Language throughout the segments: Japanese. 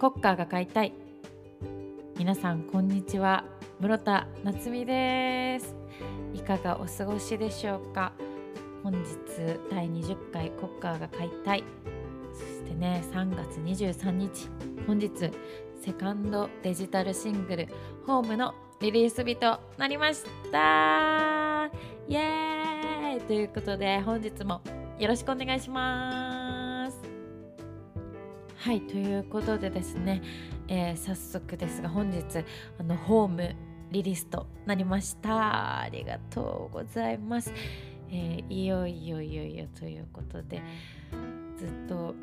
国家が買いたい。皆さんこんにちは。室田夏美です。いかがお過ごしでしょうか？本日第20回国家が買いたい。そしてね3月23日。本日セカンドデジタルシングル「ホームのリリース日となりました。イエーイ！ということで本日もよろしくお願いします。はいということでですね、えー、早速ですが本日あのホームリリースとなりました。ありがとうございます、えー、いよいよいよいよということでずっと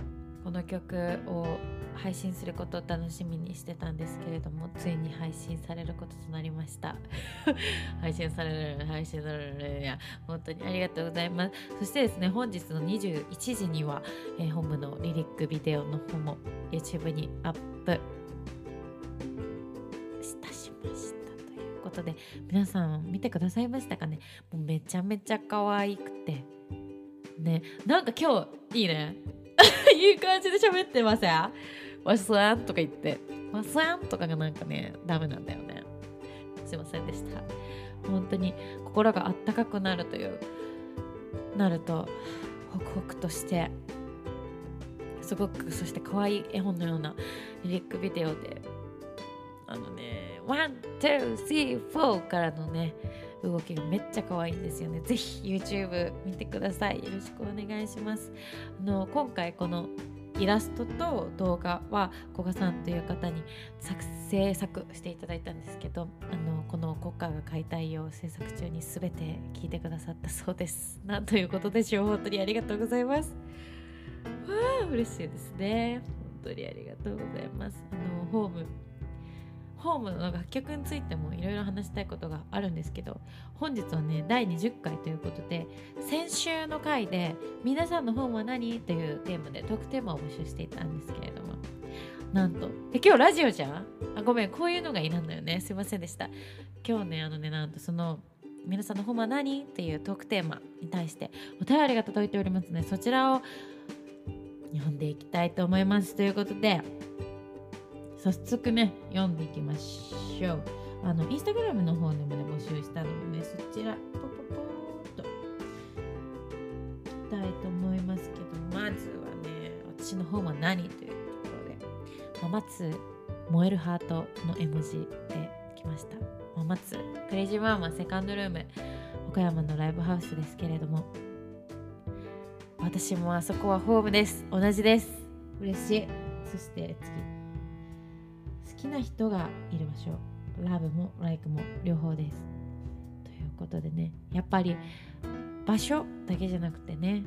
の曲を配信することを楽しみにしてたんですけれどもついに配信されることとなりました。配信される配信されるいや本当にありがとうございます。そしてですね本日の21時には、えー、本部のリリックビデオの方も YouTube にアップしたしましたということで皆さん見てくださいましたかね？もうめちゃめちゃ可愛くて。ねなんか今日いいね。いい感じで喋ってません？わすわんとか言って、わすわんとかがなんかね、ダメなんだよね。すいませんでした。本当に心があったかくなるという、なると、ホクホクとして、すごく、そして可愛い絵本のようなリリックビデオで、あのね、 one、two、three、four からのね、動きがめっちゃ可愛いんですよね。ぜひ YouTube 見てください。よろしくお願いします。あの今回このイラストと動画は古賀さんという方に作制作していただいたんですけどあのこの国家が解体を制作中に全て聞いてくださったそうですなんということでしょう本当にありがとうございますわあ嬉しいですね本当にありがとうございますあのホームホームの楽曲についてもいろいろ話したいことがあるんですけど本日はね第20回ということで先週の回で「皆さんのホームは何?」というテーマでトークテーマを募集していたんですけれども。なんとえ今日ラジオじゃん？あごめんこういうのがいらんのよね。すいませんでした。今日ねあのねなんとその皆さんのホームは何？っていうトークテーマに対してお便りが届いておりますのでそちらを読んでいきたいと思います。ということで早速ね読んでいきましょう。あのインスタグラムの方でもね募集したのでそちらポポポーっといきたいと思いますけどまずはね私の方は何というところで、まあ、待つ燃えるハートの絵文字で来ました、まあ、待つクレイジーマーマセカンドルーム岡山のライブハウスですけれども私もあそこはホームです。同じです。嬉しい。そして次。きな人がいる場所。ラブもライクも両方です。ということでね。やっぱり場所だけじゃなくてね。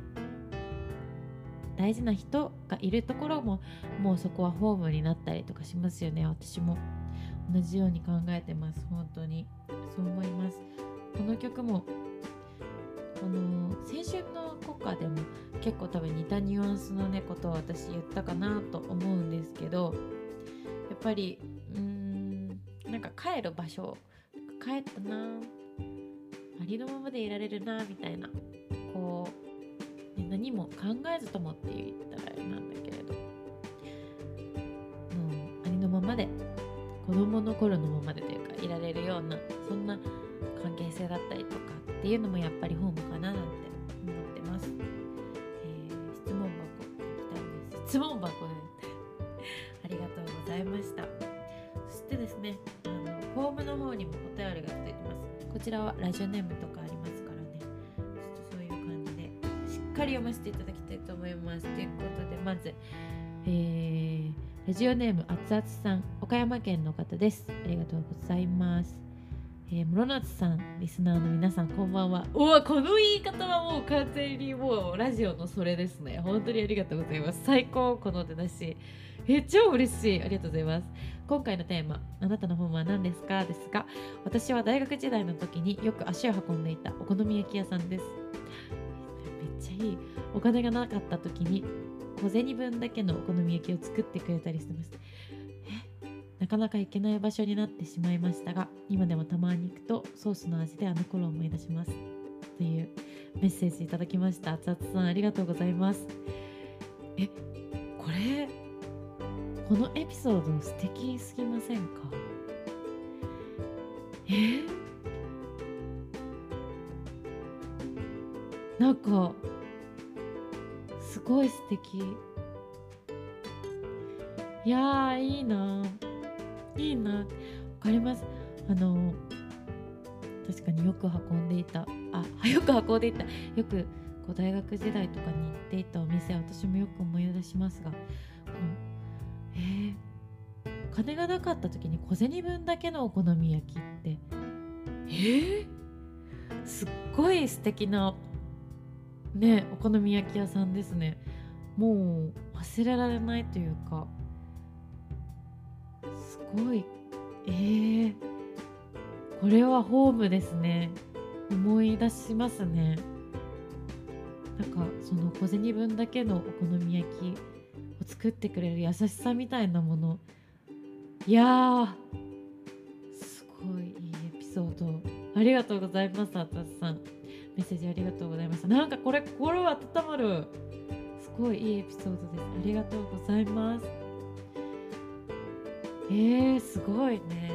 大事な人がいるところももうそこはホームになったりとかしますよね。私も。同じように考えてます。本当に。そう思います。この曲もあの先週の国歌でも結構多分似たニュアンスのねことを私言ったかなと思うんですけどやっぱりなんか帰る場所帰ったな。ありのままでいられるなみたいな。こう、ね、何も考えずともって言ったらなんだけれど、うん、ありのままで。子供の頃のままでというかいられるようなそんな関係性だったりとかっていうのもやっぱりホームかななんて思ってます。えー、質問箱いきたいです。質問箱 でざいました。の方にもお便りが届いてますこちらはラジオネームとかありますからねちょっとそういう感じでしっかり読ませていただきたいと思いますということでまずえー、ラジオネームあつあつさん岡山県の方ですありがとうございますえー、室夏さん、リスナーの皆さん、こんばんは。おわ、この言い方はもう完全にもうラジオのそれですね。本当にありがとうございます。最高、この出だし。え超嬉しい。ありがとうございます。今回のテーマあなたの本は何ですか？ですが私は大学時代の時によく足を運んでいたお好み焼き屋さんです。めっちゃいい。お金がなかった時に小銭分だけのお好み焼きを作ってくれたりしてます。なかなか行けない場所になってしまいましたが今でもたまに行くとソースの味であの頃を思い出します。というメッセージいただきました。熱々さんありがとうございます。えこれこのエピソード素敵すぎませんか？え？ー、なんかすごい素敵。いやーいいな。いいな。わかります。あの確かによく運んでいた。あ よく運んでいた。よくこう大学時代とかに行っていたお店私もよく思い出しますが、金がなかった時に小銭分だけのお好み焼きって。えー、すっごい素敵なねお好み焼き屋さんですね。もう忘れられないというか。すごい。えー、これはホームですね。思い出しますね。なんかその小銭分だけのお好み焼きを作ってくれる優しさみたいなものいやーすごいいいエピソード。ありがとうございますあたさん。メッセージありがとうございましたなんかこれ心温まるすごいいいエピソードです。ありがとうございます。えー、すごいね。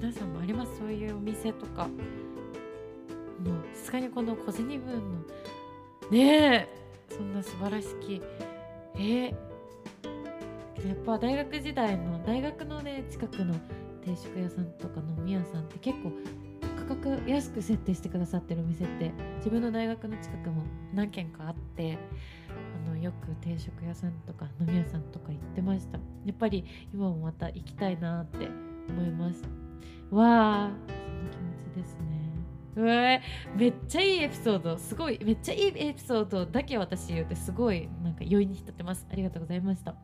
皆さんもあります？そういうお店とかもうさすがにこの小銭分のねえそんな素晴らしきえー、やっぱ大学時代の大学のね近くの定食屋さんとか飲み屋さんって結構価格安く設定してくださってるお店って自分の大学の近くも何軒かあってあのよく定食屋さんとか飲み屋さんとか行ってました。やっぱり今もまた行きたいなって思います。わあその気持ちですね。うわめっちゃいいエピソード。すごいめっちゃいいエピソードだけ私言うてすごいなんか余韻に浸ってます。ありがとうございました。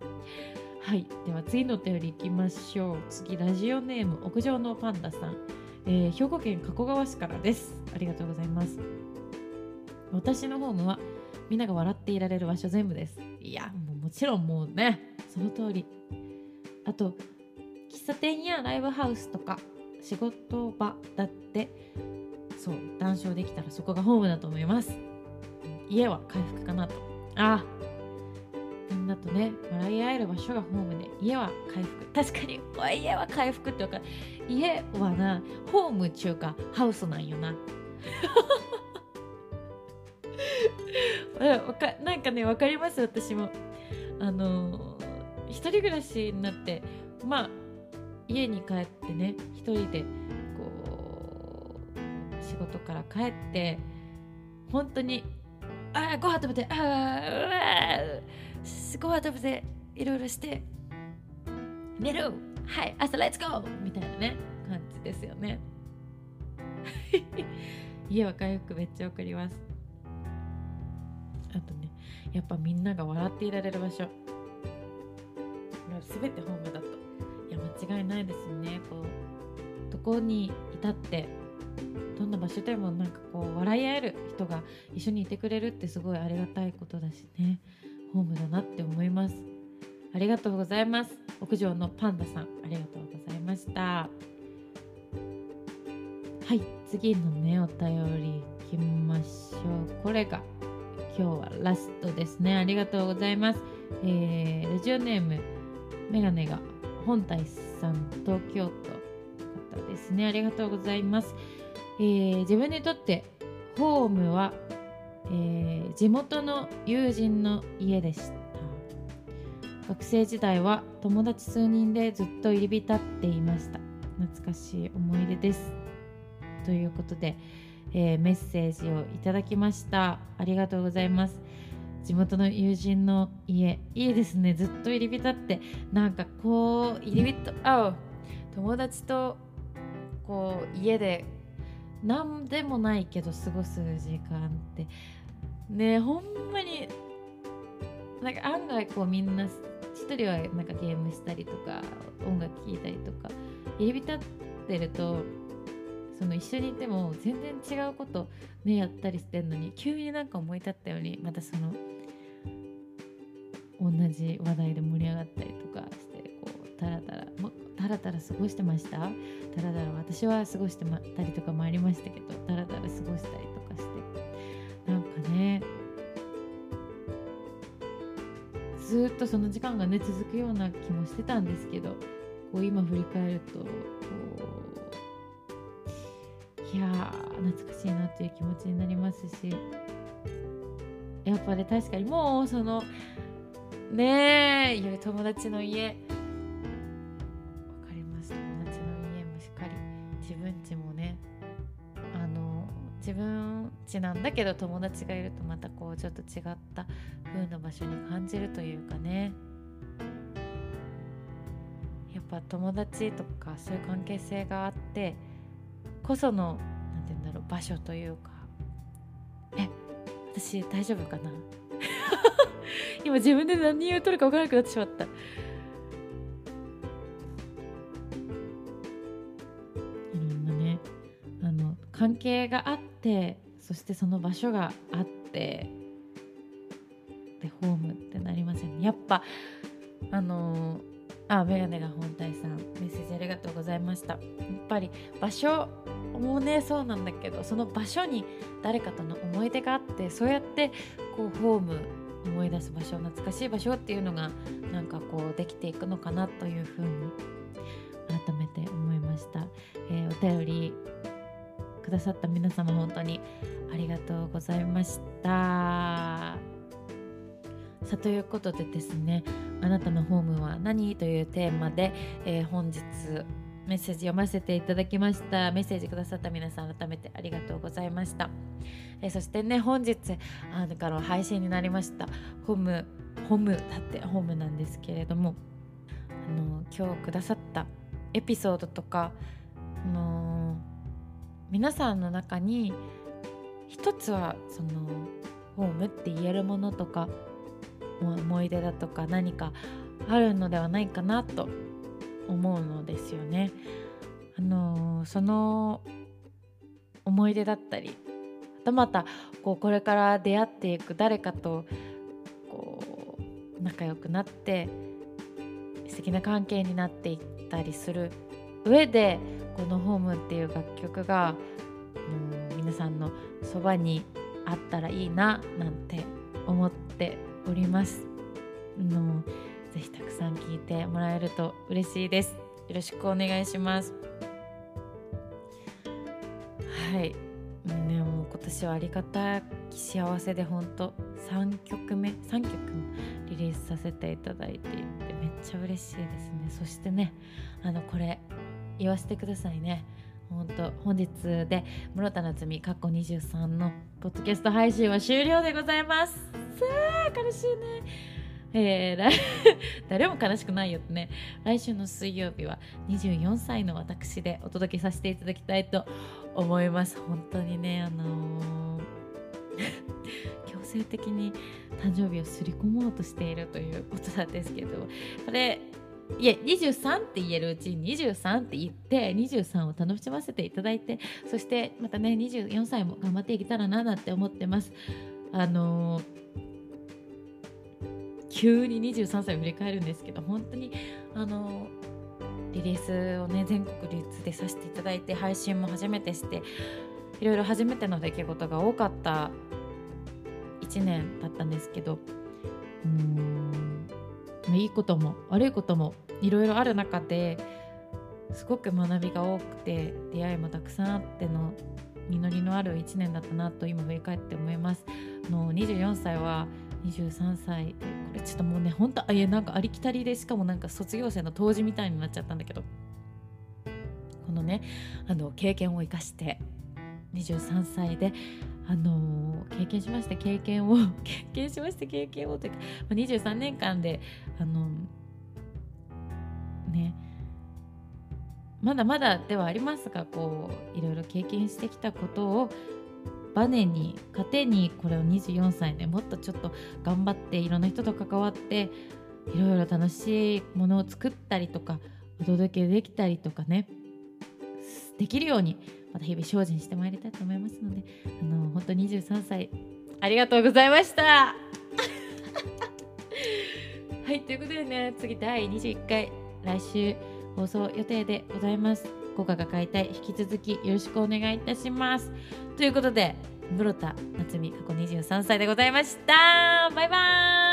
はい。では次のお便りいきましょう。次ラジオネーム屋上のパンダさん、えー、兵庫県加古川市からです。ありがとうございます。私のホームはみんなが笑っていられる場所全部です。いやもうもちろんもうねその通り。あと喫茶店やライブハウスとか仕事場だってそう談笑できたらそこがホームだと思います。家は回復かなと。あみんなとね笑い合える場所がホームで家は回復。確かに家は回復って分か家はなホーム中かハウスなんよな。かなんかね分かります？私も。あの一人暮らしになってまあ家に帰ってね一人でこう仕事から帰って本当にあご飯食べてあうわご飯食べていろいろして寝る。はい。朝レッツゴーみたいなね感じですよね。家は回復めっちゃわかります。あとねやっぱみんなが笑っていられる場所。全てホームだと。いや間違いないですね。こうどこに至ってどんな場所でもなんかこう笑い合える人が一緒にいてくれるってすごいありがたいことだしね。ホームだなって思います。ありがとうございます。屋上のパンダさんありがとうございました。はい次のねお便りいきましょう。これが今日はラストですね。ありがとうございます、えー、ラジオネームメガネが本体さん東京都方ですね。ありがとうございます。えー、自分にとってホームは、えー、地元の友人の家でした。学生時代は友達数人でずっと入り浸っていました。懐かしい思い出です。ということで、えー、メッセージをいただきました。ありがとうございます。地元の友人の家。いいですね。ずっと入り浸ってなんかこう入り浸あ友達とこう家で何でもないけど過ごす時間ってねほんまになんか案外こうみんな一人はなんかゲームしたりとか音楽聴いたりとか入り浸ってるとその一緒にいても全然違うことねやったりしてんのに急になんか思い立ったようにまたその同じ話題で盛り上がったりとかしてこうタラタラタラタラ過ごしてました？タラタラ私は過ごしてまたりとかもありましたけどタラタラ過ごしたりとかずっとその時間がね続くような気もしてたんですけどこう今振り返るとこういやー懐かしいなっていう気持ちになりますしやっぱり確かにもうそのねえ友達の家。わかります。友達の家もしっかり。自分家もね自分家なんだけど友達がいるとまたこうちょっと違った風な場所に感じるというかね。やっぱ友達とかそういう関係性があってこその何て言うんだろう場所というか。え私大丈夫かな？今自分で何言うとるか分からなくなってしまった。関係があってそしてその場所があってでホームってなりません、ね、やっぱあのあメガネが本体さんメッセージありがとうございました。やっぱり場所もねそうなんだけどその場所に誰かとの思い出があってそうやってこうホーム思い出す場所懐かしい場所っていうのがなんかこうできていくのかなというふうに改めて思いました、えー、お便りくださった皆様本当にありがとうございました。さということでですねあなたのホームは何というテーマで、えー、本日メッセージ読ませていただきました。メッセージくださった皆さん改めてありがとうございました、えー、そしてね本日あのから配信になりました。ホームホームだってホームなんですけれどもあの今日くださったエピソードとかあの皆さんの中に一つはそのホームって言えるものとか思い出だとか何かあるのではないかなと思うのですよね。あのー、その思い出だったりはたまたこうこれから出会っていく誰かとこう仲良くなって素敵な関係になっていったりする上でこの「ホームっていう楽曲が、うん、皆さんのそばにあったらいいななんて思っております。のぜひたくさん聞いてもらえると嬉しいです。よろしくお願いします。はい。ね、もう今年はありがたき幸せで本当3曲目3曲リリースさせていただいていてめっちゃ嬉しいですねそしてねあのこれ言わせてくださいね。本当本日で室田夏実過去23のポッドキャスト配信は終了でございます。さあ悲しいね。えー、誰も悲しくないよってね。来週の水曜日は24歳の私でお届けさせていただきたいと思います。本当にねあのー、強制的に誕生日をすり込もうとしているということなんですけど。これいや23って言えるうちに23って言って23を楽しませていただいてそしてまたね24歳も頑張っていけたらななんて思ってます。あのー急に23歳を振り返るんですけど本当にあのリリースをね全国立でさせていただいて配信も初めてしていろいろ初めての出来事が多かった1年だったんですけどうん。いいことも悪いこともいろいろある中ですごく学びが多くて出会いもたくさんあっての実りのある1年だったなと今振り返って思います。の24歳は23歳これちょっともうねほんとあいやなんかありきたりでしかもなんか卒業生の当時みたいになっちゃったんだけどこのねあの経験を生かして23歳であの、経験しまして経験を 経験しまして経験をというか、まあ、23年間であの、ねまだまだではありますがこういろいろ経験してきたことをバネに糧にこれを24歳でもっとちょっと頑張っていろんな人と関わっていろいろ楽しいものを作ったりとかお届けできたりとかね。できるようにまた日々精進してまいりたいと思いますのであの本当23歳ありがとうございました。はいということでね次第21回来週放送予定でございます。効果が買いたい引き続きよろしくお願いいたします。ということで室田夏美過去23歳でございました。バイバイ。